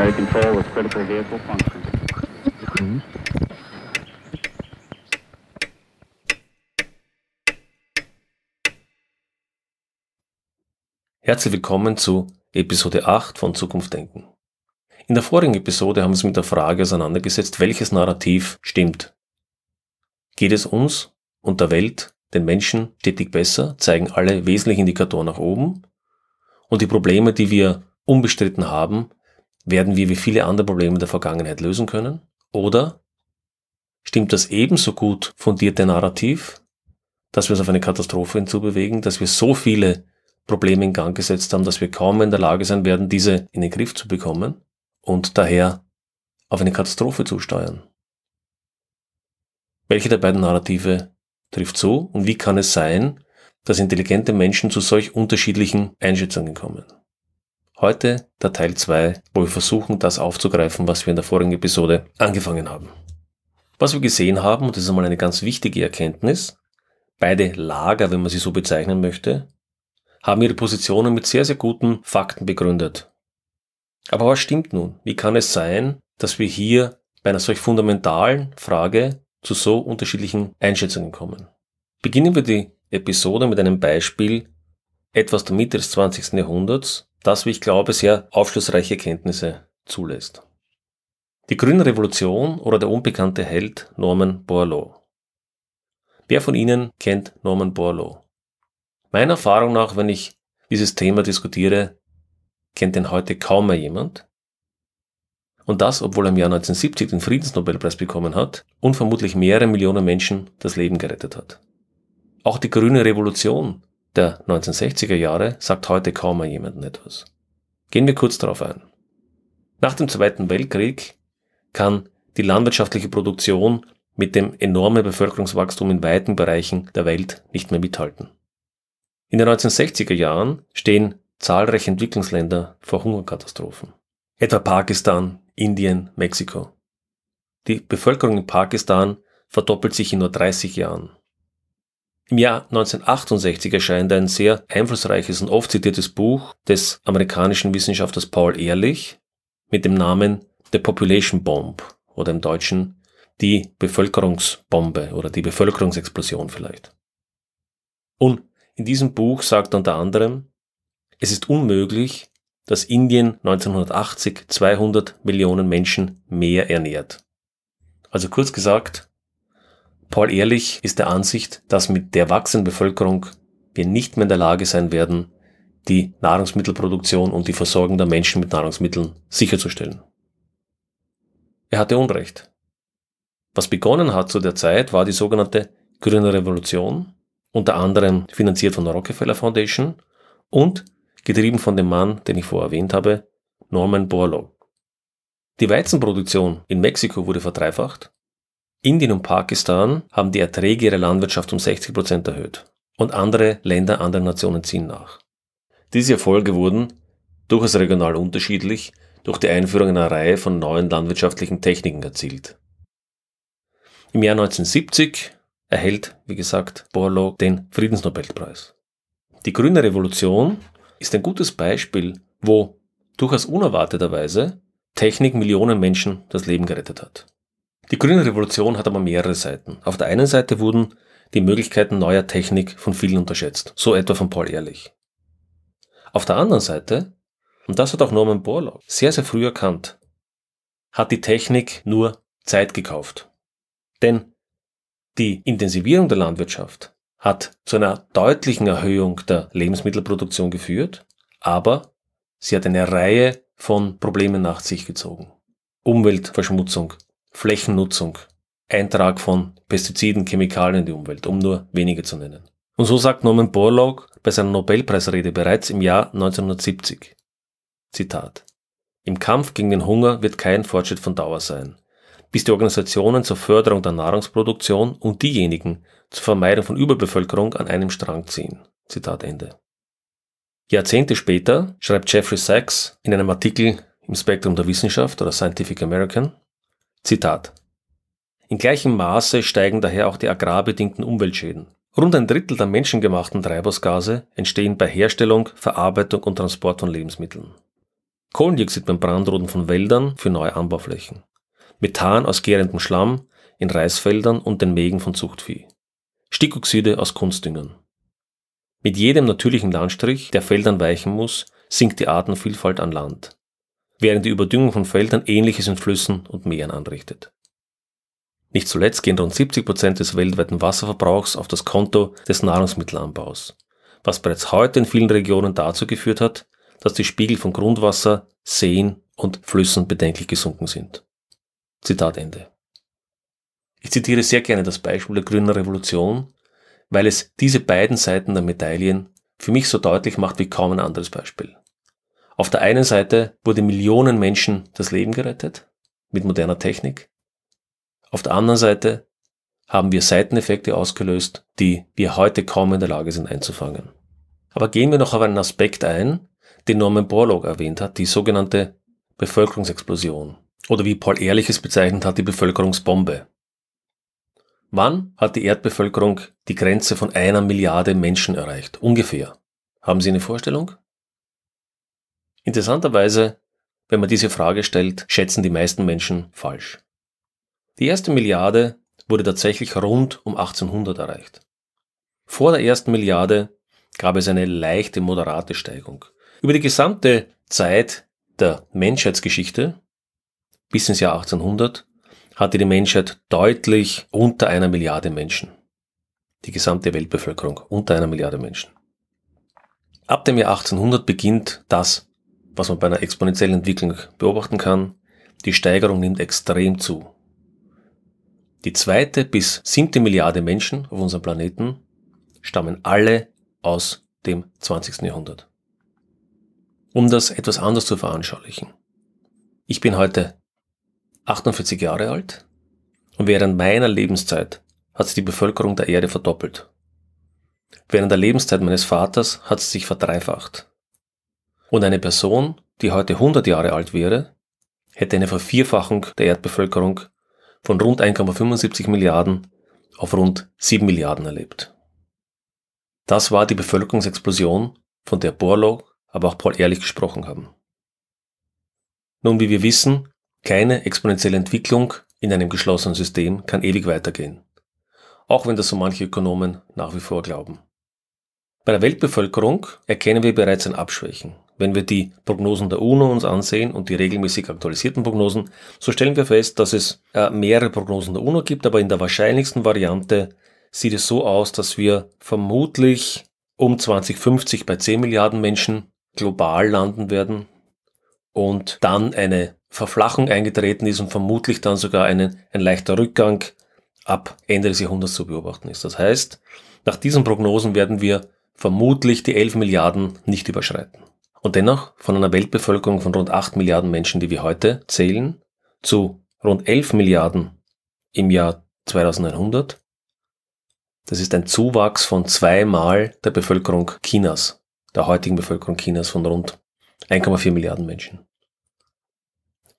primary control with critical vehicle function. Herzlich willkommen zu Episode 8 von Zukunft denken. In der vorigen Episode haben wir uns mit der Frage auseinandergesetzt, welches Narrativ stimmt. Geht es uns und der Welt, den Menschen, stetig besser, zeigen alle wesentlichen Indikatoren nach oben und die Probleme, die wir unbestritten haben, werden wir wie viele andere Probleme der Vergangenheit lösen können? Oder stimmt das ebenso gut fundierte Narrativ, dass wir uns auf eine Katastrophe hinzubewegen, dass wir so viele Probleme in Gang gesetzt haben, dass wir kaum in der Lage sein werden, diese in den Griff zu bekommen und daher auf eine Katastrophe zusteuern? Welche der beiden Narrative trifft zu und wie kann es sein, dass intelligente Menschen zu solch unterschiedlichen Einschätzungen kommen? Heute der Teil 2, wo wir versuchen, das aufzugreifen, was wir in der vorigen Episode angefangen haben. Was wir gesehen haben, und das ist einmal eine ganz wichtige Erkenntnis, beide Lager, wenn man sie so bezeichnen möchte, haben ihre Positionen mit sehr, sehr guten Fakten begründet. Aber was stimmt nun? Wie kann es sein, dass wir hier bei einer solch fundamentalen Frage zu so unterschiedlichen Einschätzungen kommen? Beginnen wir die Episode mit einem Beispiel etwas der Mitte des 20. Jahrhunderts, das, wie ich glaube, sehr aufschlussreiche Kenntnisse zulässt. Die Grüne Revolution oder der unbekannte Held Norman Borlaug. Wer von Ihnen kennt Norman Borlaug? Meiner Erfahrung nach, wenn ich dieses Thema diskutiere, kennt ihn heute kaum mehr jemand. Und das, obwohl er im Jahr 1970 den Friedensnobelpreis bekommen hat und vermutlich mehrere Millionen Menschen das Leben gerettet hat. Auch die grüne Revolution der 1960er Jahre sagt heute kaum mehr jemandem etwas. Gehen wir kurz darauf ein. Nach dem Zweiten Weltkrieg kann die landwirtschaftliche Produktion mit dem enormen Bevölkerungswachstum in weiten Bereichen der Welt nicht mehr mithalten. In den 1960er Jahren stehen zahlreiche Entwicklungsländer vor Hungerkatastrophen. Etwa Pakistan, Indien, Mexiko. Die Bevölkerung in Pakistan verdoppelt sich in nur 30 Jahren. Im Jahr 1968 erscheint ein sehr einflussreiches und oft zitiertes Buch des amerikanischen Wissenschaftlers Paul Ehrlich mit dem Namen The Population Bomb oder im Deutschen die Bevölkerungsbombe oder die Bevölkerungsexplosion vielleicht. Und in diesem Buch sagt er unter anderem, es ist unmöglich, dass Indien 1980 200 Millionen Menschen mehr ernährt. Also kurz gesagt, Paul Ehrlich ist der Ansicht, dass mit der wachsenden Bevölkerung wir nicht mehr in der Lage sein werden, die Nahrungsmittelproduktion und die Versorgung der Menschen mit Nahrungsmitteln sicherzustellen. Er hatte Unrecht. Was begonnen hat zu der Zeit, war die sogenannte Grüne Revolution, unter anderem finanziert von der Rockefeller Foundation und getrieben von dem Mann, den ich vorher erwähnt habe, Norman Borlaug. Die Weizenproduktion in Mexiko wurde verdreifacht Indien und Pakistan haben die Erträge ihrer Landwirtschaft um 60 Prozent erhöht und andere Länder, andere Nationen ziehen nach. Diese Erfolge wurden, durchaus regional unterschiedlich, durch die Einführung einer Reihe von neuen landwirtschaftlichen Techniken erzielt. Im Jahr 1970 erhält, wie gesagt, Borlaug den Friedensnobelpreis. Die Grüne Revolution ist ein gutes Beispiel, wo durchaus unerwarteterweise Technik Millionen Menschen das Leben gerettet hat. Die grüne Revolution hat aber mehrere Seiten. Auf der einen Seite wurden die Möglichkeiten neuer Technik von vielen unterschätzt, so etwa von Paul Ehrlich. Auf der anderen Seite, und das hat auch Norman Borlaug sehr, sehr früh erkannt, hat die Technik nur Zeit gekauft. Denn die Intensivierung der Landwirtschaft hat zu einer deutlichen Erhöhung der Lebensmittelproduktion geführt, aber sie hat eine Reihe von Problemen nach sich gezogen. Umweltverschmutzung, Flächennutzung, Eintrag von Pestiziden, Chemikalien in die Umwelt, um nur wenige zu nennen. Und so sagt Norman Borlaug bei seiner Nobelpreisrede bereits im Jahr 1970. Zitat. Im Kampf gegen den Hunger wird kein Fortschritt von Dauer sein, bis die Organisationen zur Förderung der Nahrungsproduktion und diejenigen zur Vermeidung von Überbevölkerung an einem Strang ziehen. Zitat Ende. Jahrzehnte später schreibt Jeffrey Sachs in einem Artikel im Spektrum der Wissenschaft oder Scientific American, Zitat. In gleichem Maße steigen daher auch die agrarbedingten Umweltschäden. Rund ein Drittel der menschengemachten Treibhausgase entstehen bei Herstellung, Verarbeitung und Transport von Lebensmitteln. Kohlendioxid beim Brandroden von Wäldern für neue Anbauflächen, Methan aus gärendem Schlamm in Reisfeldern und den Mägen von Zuchtvieh, Stickoxide aus Kunstdüngern. Mit jedem natürlichen Landstrich, der Feldern weichen muss, sinkt die Artenvielfalt an Land, während die Überdüngung von Feldern ähnliches in Flüssen und Meeren anrichtet. Nicht zuletzt gehen rund 70 Prozent des weltweiten Wasserverbrauchs auf das Konto des Nahrungsmittelanbaus, was bereits heute in vielen Regionen dazu geführt hat, dass die Spiegel von Grundwasser, Seen und Flüssen bedenklich gesunken sind. Zitat Ende. Ich zitiere sehr gerne das Beispiel der Grünen Revolution, weil es diese beiden Seiten der Medaillen für mich so deutlich macht wie kaum ein anderes Beispiel. Auf der einen Seite wurde Millionen Menschen das Leben gerettet mit moderner Technik. Auf der anderen Seite haben wir Seiteneffekte ausgelöst, die wir heute kaum in der Lage sind einzufangen. Aber gehen wir noch auf einen Aspekt ein, den Norman Borlaug erwähnt hat, die sogenannte Bevölkerungsexplosion. Oder wie Paul Ehrliches bezeichnet hat, die Bevölkerungsbombe. Wann hat die Erdbevölkerung die Grenze von einer Milliarde Menschen erreicht? Ungefähr. Haben Sie eine Vorstellung? Interessanterweise, wenn man diese Frage stellt, schätzen die meisten Menschen falsch. Die erste Milliarde wurde tatsächlich rund um 1800 erreicht. Vor der ersten Milliarde gab es eine leichte, moderate Steigung. Über die gesamte Zeit der Menschheitsgeschichte bis ins Jahr 1800 hatte die Menschheit deutlich unter einer Milliarde Menschen. Die gesamte Weltbevölkerung unter einer Milliarde Menschen. Ab dem Jahr 1800 beginnt das, was man bei einer exponentiellen Entwicklung beobachten kann. Die Steigerung nimmt extrem zu. Die zweite bis siebte Milliarde Menschen auf unserem Planeten stammen alle aus dem 20. Jahrhundert. Um das etwas anders zu veranschaulichen. Ich bin heute 48 Jahre alt und während meiner Lebenszeit hat sich die Bevölkerung der Erde verdoppelt. Während der Lebenszeit meines Vaters hat sie sich verdreifacht. Und eine Person, die heute 100 Jahre alt wäre, hätte eine Vervierfachung der Erdbevölkerung von rund 1,75 Milliarden auf rund 7 Milliarden erlebt. Das war die Bevölkerungsexplosion, von der Borlaug, aber auch Paul Ehrlich gesprochen haben. Nun, wie wir wissen, keine exponentielle Entwicklung in einem geschlossenen System kann ewig weitergehen. Auch wenn das so manche Ökonomen nach wie vor glauben. Bei der Weltbevölkerung erkennen wir bereits ein Abschwächen. Wenn wir die Prognosen der UNO uns ansehen und die regelmäßig aktualisierten Prognosen, so stellen wir fest, dass es äh, mehrere Prognosen der UNO gibt, aber in der wahrscheinlichsten Variante sieht es so aus, dass wir vermutlich um 2050 bei 10 Milliarden Menschen global landen werden und dann eine Verflachung eingetreten ist und vermutlich dann sogar einen, ein leichter Rückgang ab Ende des Jahrhunderts zu beobachten ist. Das heißt, nach diesen Prognosen werden wir vermutlich die 11 Milliarden nicht überschreiten. Und dennoch von einer Weltbevölkerung von rund 8 Milliarden Menschen, die wir heute zählen, zu rund 11 Milliarden im Jahr 2100. Das ist ein Zuwachs von zweimal der Bevölkerung Chinas, der heutigen Bevölkerung Chinas von rund 1,4 Milliarden Menschen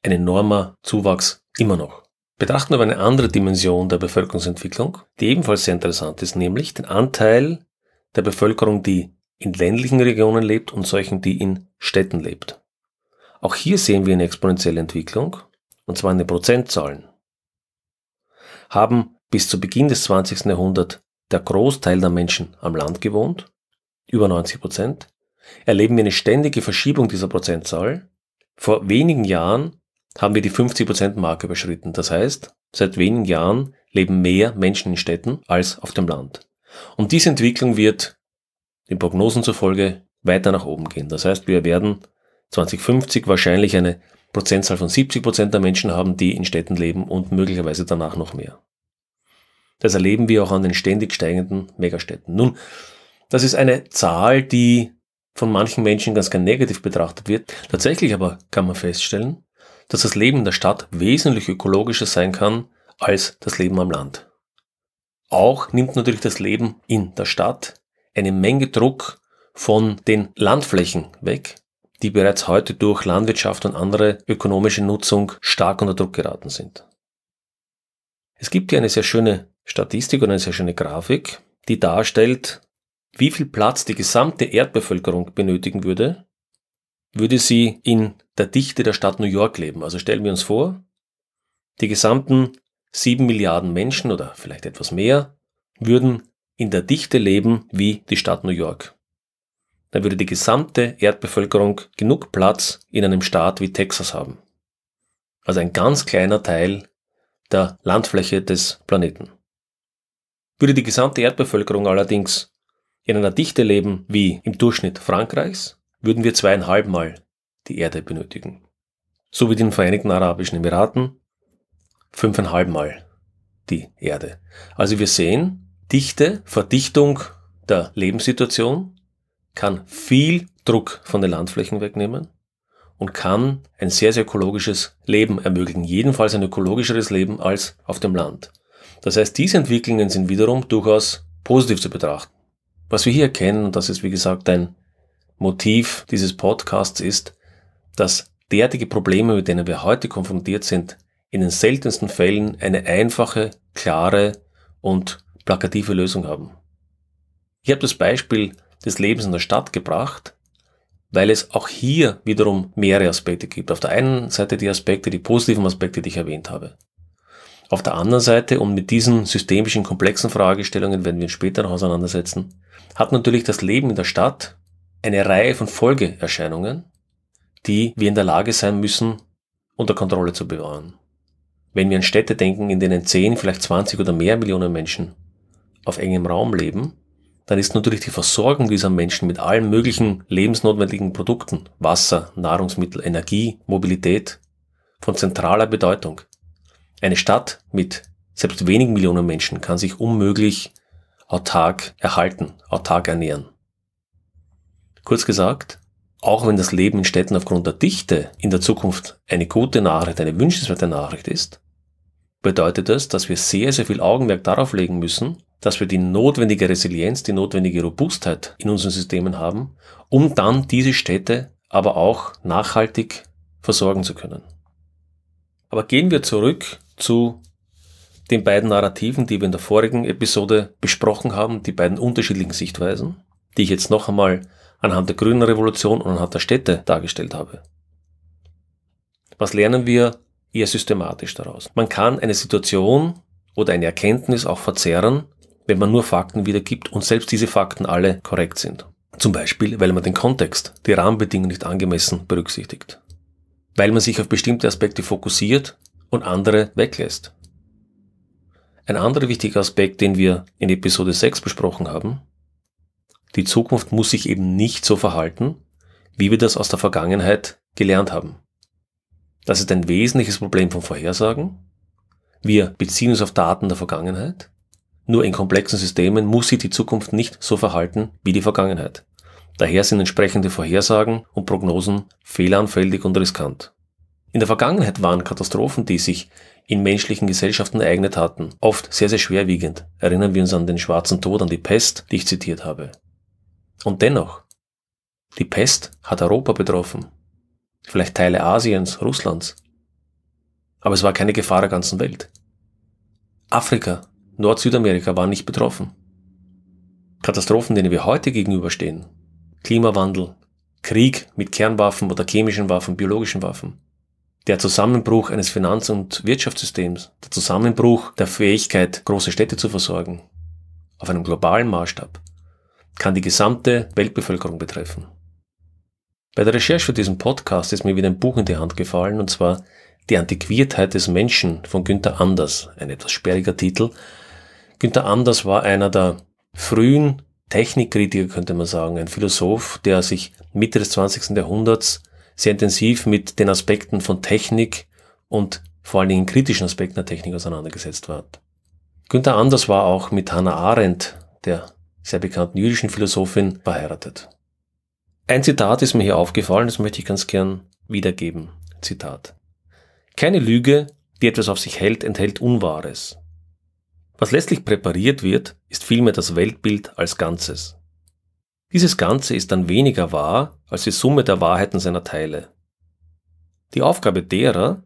ein enormer Zuwachs immer noch. Betrachten wir eine andere Dimension der Bevölkerungsentwicklung, die ebenfalls sehr interessant ist, nämlich den Anteil der Bevölkerung, die in ländlichen Regionen lebt und solchen, die in Städten lebt. Auch hier sehen wir eine exponentielle Entwicklung, und zwar in den Prozentzahlen. Haben bis zu Beginn des 20. Jahrhunderts der Großteil der Menschen am Land gewohnt, über 90 Prozent, erleben wir eine ständige Verschiebung dieser Prozentzahl. Vor wenigen Jahren haben wir die 50%-Marke überschritten. Das heißt, seit wenigen Jahren leben mehr Menschen in Städten als auf dem Land. Und diese Entwicklung wird den Prognosen zufolge weiter nach oben gehen. Das heißt, wir werden 2050 wahrscheinlich eine Prozentzahl von 70% der Menschen haben, die in Städten leben und möglicherweise danach noch mehr. Das erleben wir auch an den ständig steigenden Megastädten. Nun, das ist eine Zahl, die von manchen Menschen ganz gern negativ betrachtet wird. Tatsächlich aber kann man feststellen, dass das Leben in der Stadt wesentlich ökologischer sein kann als das Leben am Land. Auch nimmt natürlich das Leben in der Stadt eine Menge Druck von den Landflächen weg, die bereits heute durch Landwirtschaft und andere ökonomische Nutzung stark unter Druck geraten sind. Es gibt hier eine sehr schöne Statistik und eine sehr schöne Grafik, die darstellt, wie viel Platz die gesamte Erdbevölkerung benötigen würde, würde sie in der Dichte der Stadt New York leben. Also stellen wir uns vor, die gesamten sieben Milliarden Menschen oder vielleicht etwas mehr würden in der Dichte leben wie die Stadt New York. Dann würde die gesamte Erdbevölkerung genug Platz in einem Staat wie Texas haben. Also ein ganz kleiner Teil der Landfläche des Planeten. Würde die gesamte Erdbevölkerung allerdings in einer Dichte leben wie im Durchschnitt Frankreichs, würden wir zweieinhalb Mal die Erde benötigen. So wie den Vereinigten Arabischen Emiraten fünfeinhalb Mal die Erde. Also wir sehen, Dichte, Verdichtung der Lebenssituation kann viel Druck von den Landflächen wegnehmen und kann ein sehr, sehr ökologisches Leben ermöglichen. Jedenfalls ein ökologischeres Leben als auf dem Land. Das heißt, diese Entwicklungen sind wiederum durchaus positiv zu betrachten. Was wir hier erkennen, und das ist wie gesagt ein Motiv dieses Podcasts, ist, dass derartige Probleme, mit denen wir heute konfrontiert sind, in den seltensten Fällen eine einfache, klare und plakative Lösung haben. Ich habe das Beispiel des Lebens in der Stadt gebracht, weil es auch hier wiederum mehrere Aspekte gibt. Auf der einen Seite die Aspekte, die positiven Aspekte, die ich erwähnt habe. Auf der anderen Seite, und mit diesen systemischen, komplexen Fragestellungen werden wir uns später noch auseinandersetzen, hat natürlich das Leben in der Stadt eine Reihe von Folgeerscheinungen, die wir in der Lage sein müssen, unter Kontrolle zu bewahren. Wenn wir an Städte denken, in denen 10, vielleicht 20 oder mehr Millionen Menschen auf engem Raum leben, dann ist natürlich die Versorgung dieser Menschen mit allen möglichen lebensnotwendigen Produkten, Wasser, Nahrungsmittel, Energie, Mobilität, von zentraler Bedeutung. Eine Stadt mit selbst wenigen Millionen Menschen kann sich unmöglich autark erhalten, autark ernähren. Kurz gesagt, auch wenn das Leben in Städten aufgrund der Dichte in der Zukunft eine gute Nachricht, eine wünschenswerte Nachricht ist, bedeutet das, dass wir sehr, sehr viel Augenmerk darauf legen müssen, dass wir die notwendige Resilienz, die notwendige Robustheit in unseren Systemen haben, um dann diese Städte aber auch nachhaltig versorgen zu können. Aber gehen wir zurück zu den beiden Narrativen, die wir in der vorigen Episode besprochen haben, die beiden unterschiedlichen Sichtweisen, die ich jetzt noch einmal anhand der grünen Revolution und anhand der Städte dargestellt habe. Was lernen wir eher systematisch daraus? Man kann eine Situation oder eine Erkenntnis auch verzerren, wenn man nur Fakten wiedergibt und selbst diese Fakten alle korrekt sind. Zum Beispiel, weil man den Kontext, die Rahmenbedingungen nicht angemessen berücksichtigt. Weil man sich auf bestimmte Aspekte fokussiert und andere weglässt. Ein anderer wichtiger Aspekt, den wir in Episode 6 besprochen haben, die Zukunft muss sich eben nicht so verhalten, wie wir das aus der Vergangenheit gelernt haben. Das ist ein wesentliches Problem von Vorhersagen. Wir beziehen uns auf Daten der Vergangenheit. Nur in komplexen Systemen muss sich die Zukunft nicht so verhalten wie die Vergangenheit. Daher sind entsprechende Vorhersagen und Prognosen fehleranfällig und riskant. In der Vergangenheit waren Katastrophen, die sich in menschlichen Gesellschaften ereignet hatten, oft sehr, sehr schwerwiegend. Erinnern wir uns an den schwarzen Tod, an die Pest, die ich zitiert habe. Und dennoch, die Pest hat Europa betroffen, vielleicht Teile Asiens, Russlands. Aber es war keine Gefahr der ganzen Welt. Afrika, Nord-Südamerika waren nicht betroffen. Katastrophen, denen wir heute gegenüberstehen, Klimawandel, Krieg mit Kernwaffen oder chemischen Waffen, biologischen Waffen, der Zusammenbruch eines Finanz- und Wirtschaftssystems, der Zusammenbruch der Fähigkeit, große Städte zu versorgen, auf einem globalen Maßstab, kann die gesamte Weltbevölkerung betreffen. Bei der Recherche für diesen Podcast ist mir wieder ein Buch in die Hand gefallen, und zwar Die Antiquiertheit des Menschen von Günther Anders, ein etwas sperriger Titel. Günther Anders war einer der frühen Technikkritiker, könnte man sagen, ein Philosoph, der sich Mitte des 20. Jahrhunderts sehr intensiv mit den Aspekten von Technik und vor allen Dingen kritischen Aspekten der Technik auseinandergesetzt hat. Günther Anders war auch mit Hannah Arendt, der sehr bekannten jüdischen Philosophin, verheiratet. Ein Zitat ist mir hier aufgefallen, das möchte ich ganz gern wiedergeben. Zitat. Keine Lüge, die etwas auf sich hält, enthält Unwahres. Was letztlich präpariert wird, ist vielmehr das Weltbild als Ganzes. Dieses Ganze ist dann weniger wahr als die Summe der Wahrheiten seiner Teile. Die Aufgabe derer,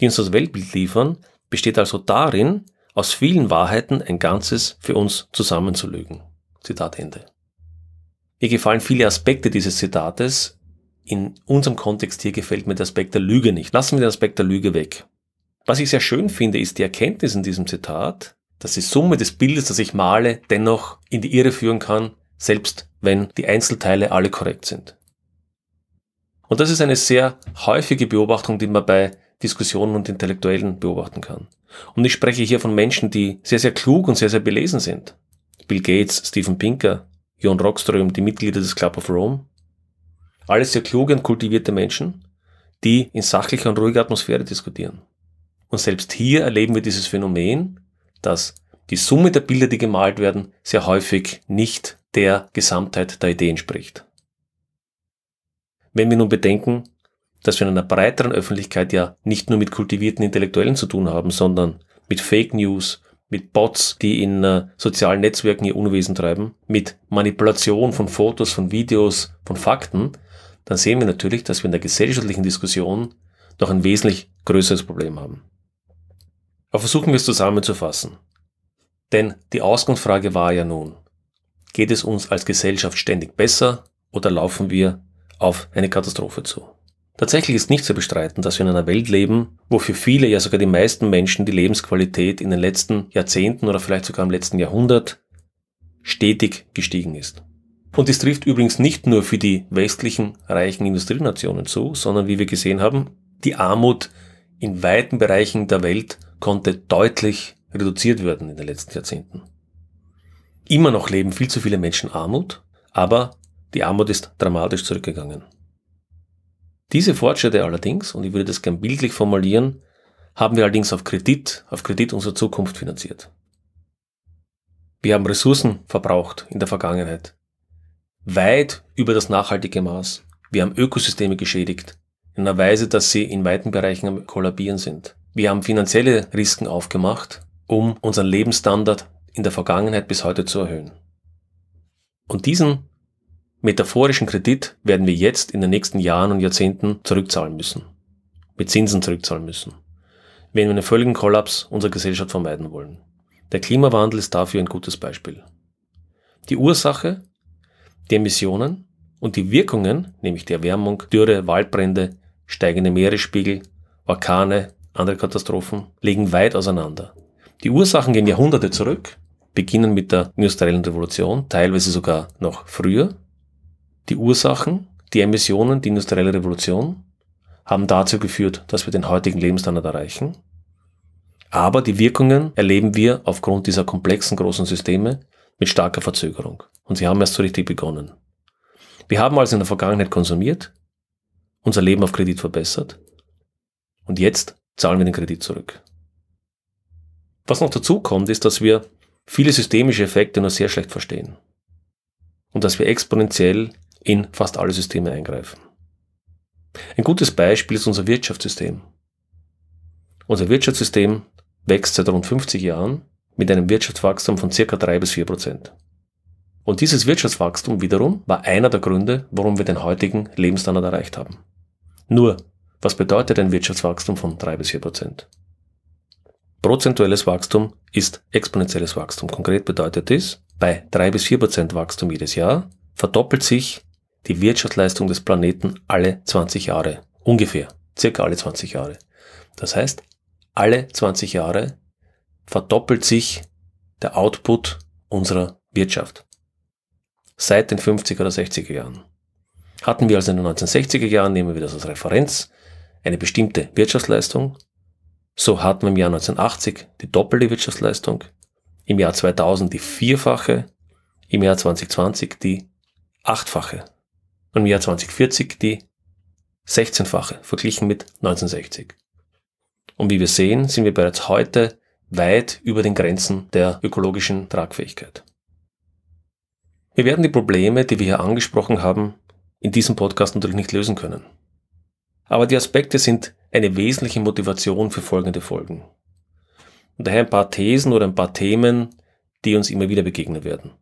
die uns das Weltbild liefern, besteht also darin, aus vielen Wahrheiten ein Ganzes für uns zusammenzulügen. Zitat Ende. Mir gefallen viele Aspekte dieses Zitates in unserem Kontext hier gefällt mir der Aspekt der Lüge nicht. Lassen wir den Aspekt der Lüge weg. Was ich sehr schön finde, ist die Erkenntnis in diesem Zitat, dass die Summe des Bildes, das ich male, dennoch in die Irre führen kann, selbst wenn die Einzelteile alle korrekt sind. Und das ist eine sehr häufige Beobachtung, die man bei Diskussionen und Intellektuellen beobachten kann. Und ich spreche hier von Menschen, die sehr, sehr klug und sehr, sehr belesen sind. Bill Gates, Steven Pinker, Jon Rockström, die Mitglieder des Club of Rome. Alles sehr kluge und kultivierte Menschen, die in sachlicher und ruhiger Atmosphäre diskutieren. Und selbst hier erleben wir dieses Phänomen, dass die Summe der Bilder, die gemalt werden, sehr häufig nicht der Gesamtheit der Idee entspricht. Wenn wir nun bedenken, dass wir in einer breiteren Öffentlichkeit ja nicht nur mit kultivierten Intellektuellen zu tun haben, sondern mit Fake News, mit Bots, die in äh, sozialen Netzwerken ihr Unwesen treiben, mit Manipulation von Fotos, von Videos, von Fakten, dann sehen wir natürlich, dass wir in der gesellschaftlichen Diskussion noch ein wesentlich größeres Problem haben. Aber versuchen wir es zusammenzufassen. Denn die Ausgangsfrage war ja nun, geht es uns als Gesellschaft ständig besser oder laufen wir auf eine Katastrophe zu? Tatsächlich ist nicht zu bestreiten, dass wir in einer Welt leben, wo für viele, ja sogar die meisten Menschen die Lebensqualität in den letzten Jahrzehnten oder vielleicht sogar im letzten Jahrhundert stetig gestiegen ist. Und dies trifft übrigens nicht nur für die westlichen reichen Industrienationen zu, sondern wie wir gesehen haben, die Armut in weiten Bereichen der Welt konnte deutlich reduziert werden in den letzten Jahrzehnten. Immer noch leben viel zu viele Menschen Armut, aber die Armut ist dramatisch zurückgegangen. Diese Fortschritte allerdings, und ich würde das gern bildlich formulieren, haben wir allerdings auf Kredit, auf Kredit unserer Zukunft finanziert. Wir haben Ressourcen verbraucht in der Vergangenheit. Weit über das nachhaltige Maß. Wir haben Ökosysteme geschädigt. In einer Weise, dass sie in weiten Bereichen am Kollabieren sind. Wir haben finanzielle Risiken aufgemacht, um unseren Lebensstandard in der Vergangenheit bis heute zu erhöhen. Und diesen metaphorischen Kredit werden wir jetzt in den nächsten Jahren und Jahrzehnten zurückzahlen müssen. Mit Zinsen zurückzahlen müssen. Wenn wir einen völligen Kollaps unserer Gesellschaft vermeiden wollen. Der Klimawandel ist dafür ein gutes Beispiel. Die Ursache, die Emissionen und die Wirkungen, nämlich die Erwärmung, Dürre, Waldbrände, steigende Meeresspiegel, Orkane, andere Katastrophen, liegen weit auseinander. Die Ursachen gehen Jahrhunderte zurück, beginnen mit der industriellen Revolution, teilweise sogar noch früher, die Ursachen, die Emissionen, die industrielle Revolution haben dazu geführt, dass wir den heutigen Lebensstandard erreichen. Aber die Wirkungen erleben wir aufgrund dieser komplexen großen Systeme mit starker Verzögerung. Und sie haben erst so richtig begonnen. Wir haben also in der Vergangenheit konsumiert, unser Leben auf Kredit verbessert und jetzt zahlen wir den Kredit zurück. Was noch dazu kommt, ist, dass wir viele systemische Effekte nur sehr schlecht verstehen und dass wir exponentiell in fast alle Systeme eingreifen. Ein gutes Beispiel ist unser Wirtschaftssystem. Unser Wirtschaftssystem wächst seit rund 50 Jahren mit einem Wirtschaftswachstum von circa 3 bis 4 Prozent. Und dieses Wirtschaftswachstum wiederum war einer der Gründe, warum wir den heutigen Lebensstandard erreicht haben. Nur, was bedeutet ein Wirtschaftswachstum von 3 bis 4 Prozent? Prozentuelles Wachstum ist exponentielles Wachstum. Konkret bedeutet dies, bei 3 bis 4 Prozent Wachstum jedes Jahr verdoppelt sich die Wirtschaftsleistung des Planeten alle 20 Jahre. Ungefähr. Circa alle 20 Jahre. Das heißt, alle 20 Jahre verdoppelt sich der Output unserer Wirtschaft. Seit den 50er oder 60er Jahren. Hatten wir also in den 1960er Jahren, nehmen wir das als Referenz, eine bestimmte Wirtschaftsleistung. So hatten wir im Jahr 1980 die doppelte Wirtschaftsleistung, im Jahr 2000 die vierfache, im Jahr 2020 die achtfache und im Jahr 2040 die 16-fache verglichen mit 1960. Und wie wir sehen, sind wir bereits heute weit über den Grenzen der ökologischen Tragfähigkeit. Wir werden die Probleme, die wir hier angesprochen haben, in diesem Podcast natürlich nicht lösen können. Aber die Aspekte sind eine wesentliche Motivation für folgende Folgen. Und daher ein paar Thesen oder ein paar Themen, die uns immer wieder begegnen werden.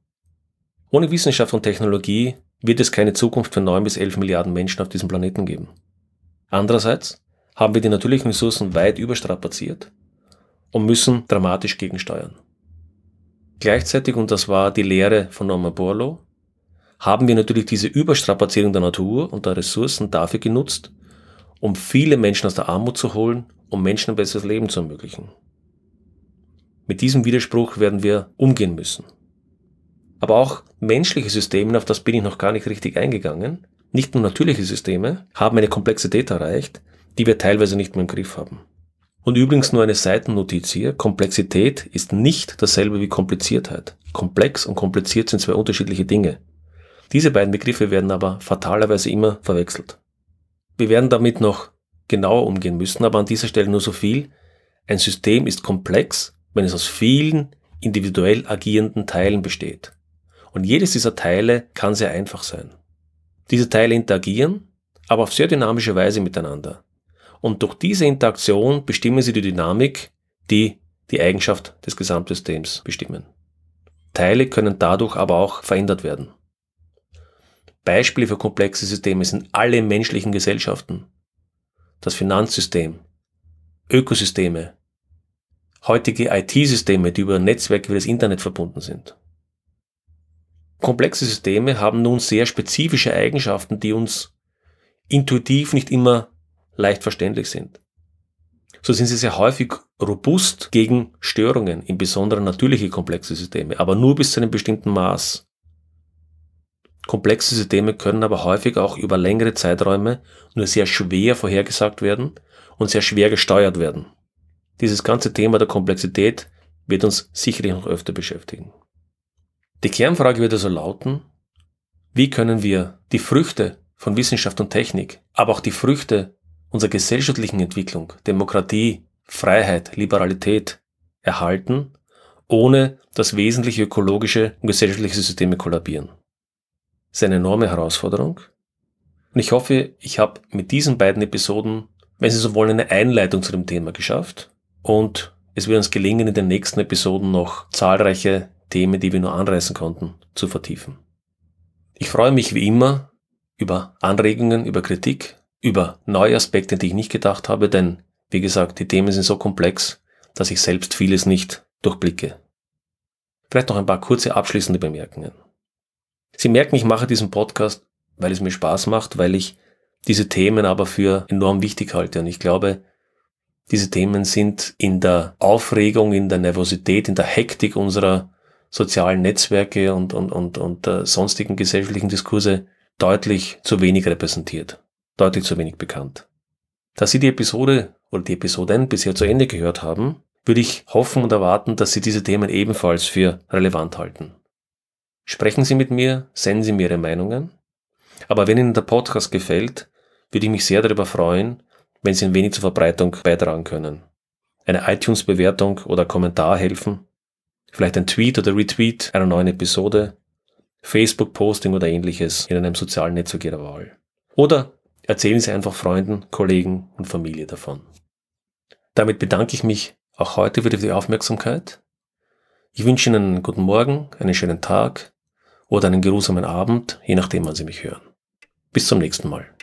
Ohne Wissenschaft und Technologie wird es keine Zukunft für 9 bis 11 Milliarden Menschen auf diesem Planeten geben. Andererseits haben wir die natürlichen Ressourcen weit überstrapaziert und müssen dramatisch gegensteuern. Gleichzeitig, und das war die Lehre von Norman Borlaug, haben wir natürlich diese Überstrapazierung der Natur und der Ressourcen dafür genutzt, um viele Menschen aus der Armut zu holen, um Menschen ein besseres Leben zu ermöglichen. Mit diesem Widerspruch werden wir umgehen müssen. Aber auch menschliche Systeme, auf das bin ich noch gar nicht richtig eingegangen, nicht nur natürliche Systeme, haben eine Komplexität erreicht, die wir teilweise nicht mehr im Griff haben. Und übrigens nur eine Seitennotiz hier, Komplexität ist nicht dasselbe wie Kompliziertheit. Komplex und kompliziert sind zwei unterschiedliche Dinge. Diese beiden Begriffe werden aber fatalerweise immer verwechselt. Wir werden damit noch genauer umgehen müssen, aber an dieser Stelle nur so viel. Ein System ist komplex, wenn es aus vielen individuell agierenden Teilen besteht. Und jedes dieser Teile kann sehr einfach sein. Diese Teile interagieren, aber auf sehr dynamische Weise miteinander. Und durch diese Interaktion bestimmen sie die Dynamik, die die Eigenschaft des Gesamtsystems bestimmen. Teile können dadurch aber auch verändert werden. Beispiele für komplexe Systeme sind alle menschlichen Gesellschaften, das Finanzsystem, Ökosysteme, heutige IT-Systeme, die über Netzwerke wie das Internet verbunden sind. Komplexe Systeme haben nun sehr spezifische Eigenschaften, die uns intuitiv nicht immer leicht verständlich sind. So sind sie sehr häufig robust gegen Störungen, im Besonderen natürliche komplexe Systeme, aber nur bis zu einem bestimmten Maß. Komplexe Systeme können aber häufig auch über längere Zeiträume nur sehr schwer vorhergesagt werden und sehr schwer gesteuert werden. Dieses ganze Thema der Komplexität wird uns sicherlich noch öfter beschäftigen. Die Kernfrage wird also lauten, wie können wir die Früchte von Wissenschaft und Technik, aber auch die Früchte unserer gesellschaftlichen Entwicklung, Demokratie, Freiheit, Liberalität erhalten, ohne dass wesentliche ökologische und gesellschaftliche Systeme kollabieren ist eine enorme Herausforderung. Und ich hoffe, ich habe mit diesen beiden Episoden, wenn Sie so wollen, eine Einleitung zu dem Thema geschafft. Und es wird uns gelingen, in den nächsten Episoden noch zahlreiche Themen, die wir nur anreißen konnten, zu vertiefen. Ich freue mich wie immer über Anregungen, über Kritik, über neue Aspekte, die ich nicht gedacht habe, denn, wie gesagt, die Themen sind so komplex, dass ich selbst vieles nicht durchblicke. Vielleicht noch ein paar kurze abschließende Bemerkungen. Sie merken, ich mache diesen Podcast, weil es mir Spaß macht, weil ich diese Themen aber für enorm wichtig halte. Und ich glaube, diese Themen sind in der Aufregung, in der Nervosität, in der Hektik unserer sozialen Netzwerke und, und, und, und äh, sonstigen gesellschaftlichen Diskurse deutlich zu wenig repräsentiert, deutlich zu wenig bekannt. Da Sie die Episode oder die Episoden bisher zu Ende gehört haben, würde ich hoffen und erwarten, dass Sie diese Themen ebenfalls für relevant halten. Sprechen Sie mit mir, senden Sie mir Ihre Meinungen. Aber wenn Ihnen der Podcast gefällt, würde ich mich sehr darüber freuen, wenn Sie ein wenig zur Verbreitung beitragen können. Eine iTunes-Bewertung oder Kommentar helfen. Vielleicht ein Tweet oder Retweet einer neuen Episode. Facebook-Posting oder ähnliches in einem sozialen Netzwerk Ihrer Wahl. Oder erzählen Sie einfach Freunden, Kollegen und Familie davon. Damit bedanke ich mich auch heute wieder für die Aufmerksamkeit. Ich wünsche Ihnen einen guten Morgen, einen schönen Tag oder einen geruhsamen Abend, je nachdem, wann Sie mich hören. Bis zum nächsten Mal.